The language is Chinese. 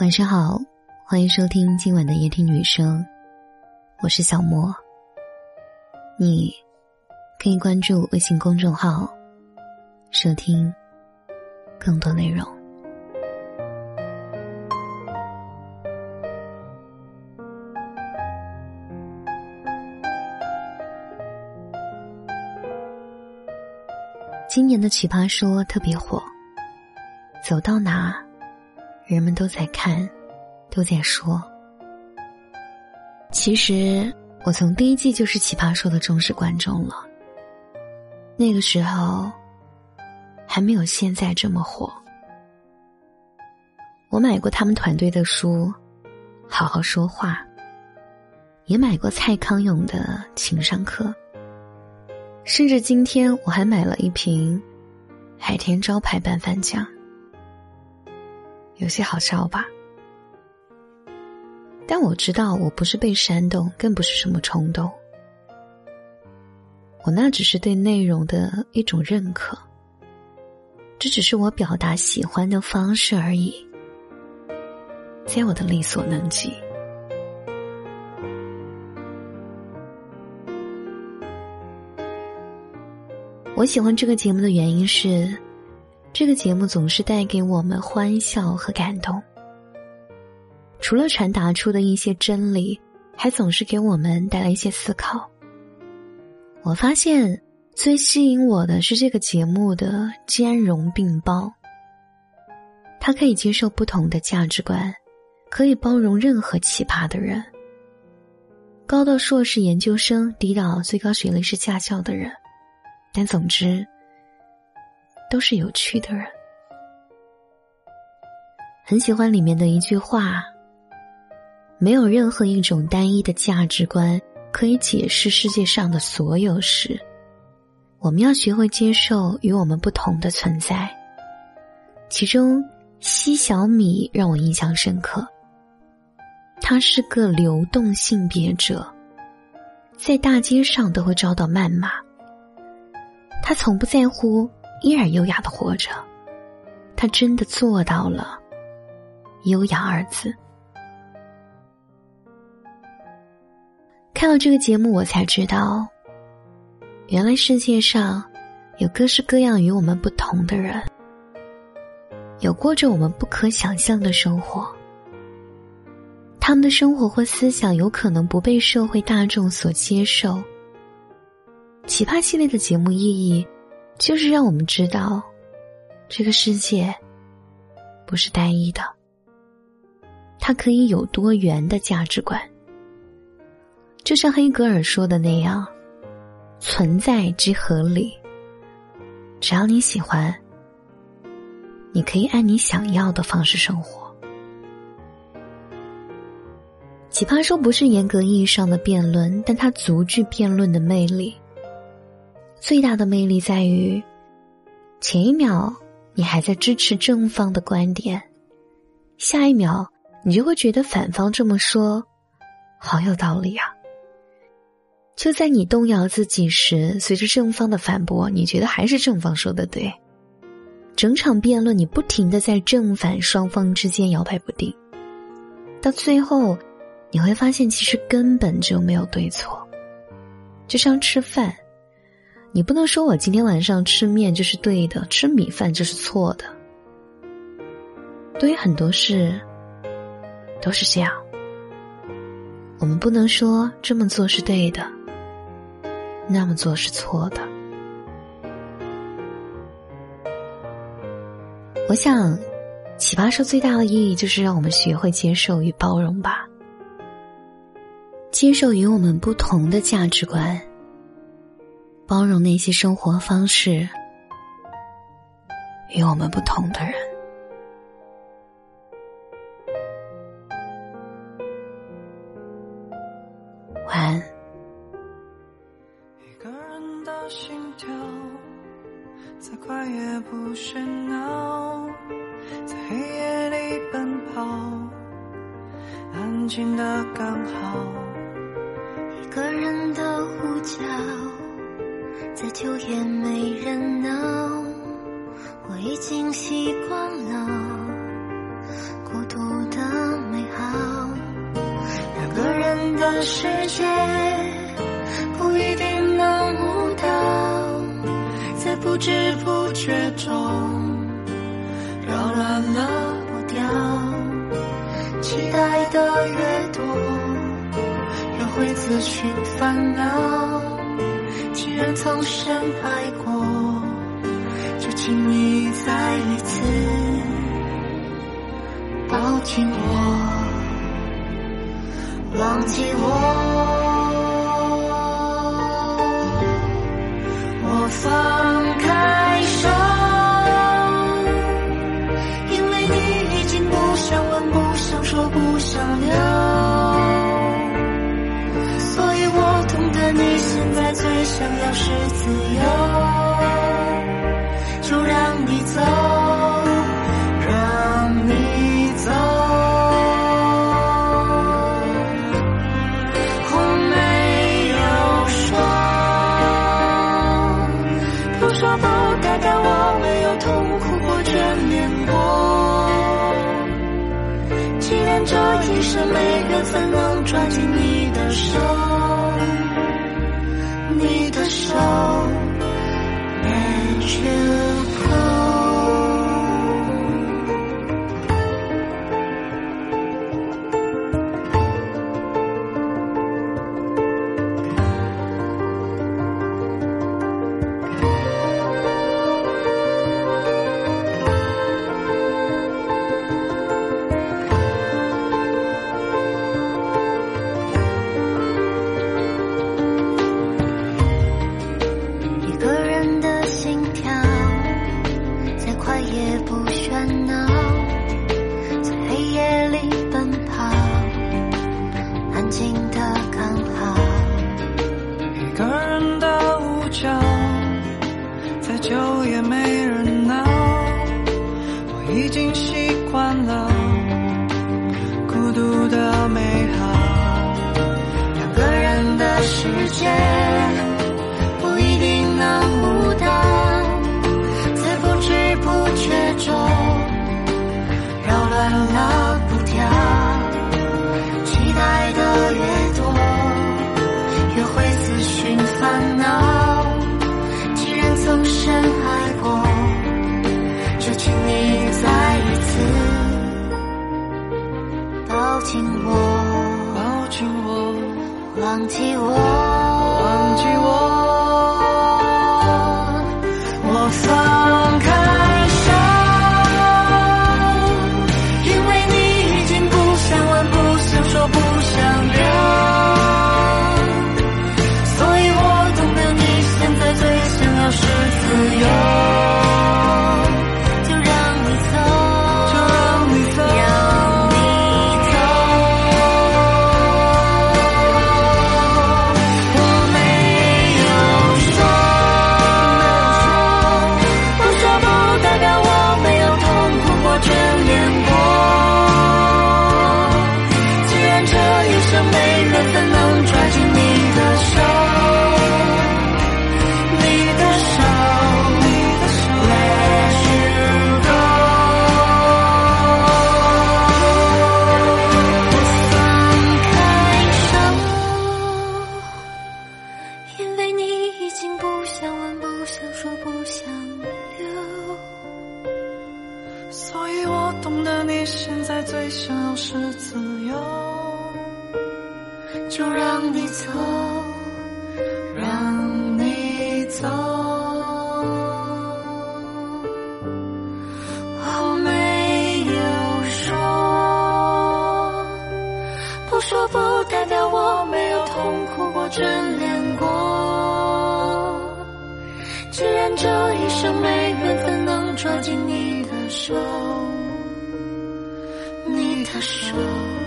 晚上好，欢迎收听今晚的夜听女生，我是小莫。你可以关注微信公众号，收听更多内容。今年的奇葩说特别火，走到哪儿。人们都在看，都在说。其实我从第一季就是《奇葩说》的忠实观众了。那个时候还没有现在这么火。我买过他们团队的书，《好好说话》，也买过蔡康永的情商课，甚至今天我还买了一瓶海天招牌拌饭酱。有些好笑吧，但我知道我不是被煽动，更不是什么冲动，我那只是对内容的一种认可，这只是我表达喜欢的方式而已，在我的力所能及。我喜欢这个节目的原因是。这个节目总是带给我们欢笑和感动，除了传达出的一些真理，还总是给我们带来一些思考。我发现最吸引我的是这个节目的兼容并包，它可以接受不同的价值观，可以包容任何奇葩的人，高到硕士研究生，低到最高学历是驾校的人，但总之。都是有趣的人，很喜欢里面的一句话：“没有任何一种单一的价值观可以解释世界上的所有事。我们要学会接受与我们不同的存在。”其中，西小米让我印象深刻。他是个流动性别者，在大街上都会遭到谩骂。他从不在乎。依然优雅的活着，他真的做到了“优雅”二字。看了这个节目，我才知道，原来世界上有各式各样与我们不同的人，有过着我们不可想象的生活。他们的生活或思想有可能不被社会大众所接受。奇葩系列的节目意义。就是让我们知道，这个世界不是单一的，它可以有多元的价值观。就像黑格尔说的那样，存在即合理。只要你喜欢，你可以按你想要的方式生活。奇葩说不是严格意义上的辩论，但它足具辩论的魅力。最大的魅力在于，前一秒你还在支持正方的观点，下一秒你就会觉得反方这么说，好有道理啊！就在你动摇自己时，随着正方的反驳，你觉得还是正方说的对。整场辩论，你不停的在正反双方之间摇摆不定，到最后，你会发现其实根本就没有对错，就像吃饭。你不能说我今天晚上吃面就是对的，吃米饭就是错的。对于很多事，都是这样。我们不能说这么做是对的，那么做是错的。我想，奇葩说最大的意义就是让我们学会接受与包容吧，接受与我们不同的价值观。包容那些生活方式与我们不同的人。晚安。一个人的心跳，再快也不喧闹，在黑夜里奔跑，安静的刚好。一个人的呼叫。再久也没人闹，我已经习惯了孤独的美好。两个人的世界不一定能舞蹈，在不知不觉中扰乱了步调。期待的越多，越会自寻烦恼。人曾深爱过，就请你再一次抱紧我。忘记，我要是自由，就让你走，让你走。我没有说，不说不代表我没有痛苦过、眷恋过。既然这一生没缘分能抓紧你的手，手也去了世界不一定能舞蹈，在不知不觉中扰乱了步调。期待的越多，越会自寻烦恼。既然曾深爱过，就请你再一次抱紧我。抱紧我，忘记我，我现在最想要是自由。就让你走，让你走。我没有说，不说不代表我没有痛苦过、眷恋过。既然这一生没缘分能抓紧你的手，他说。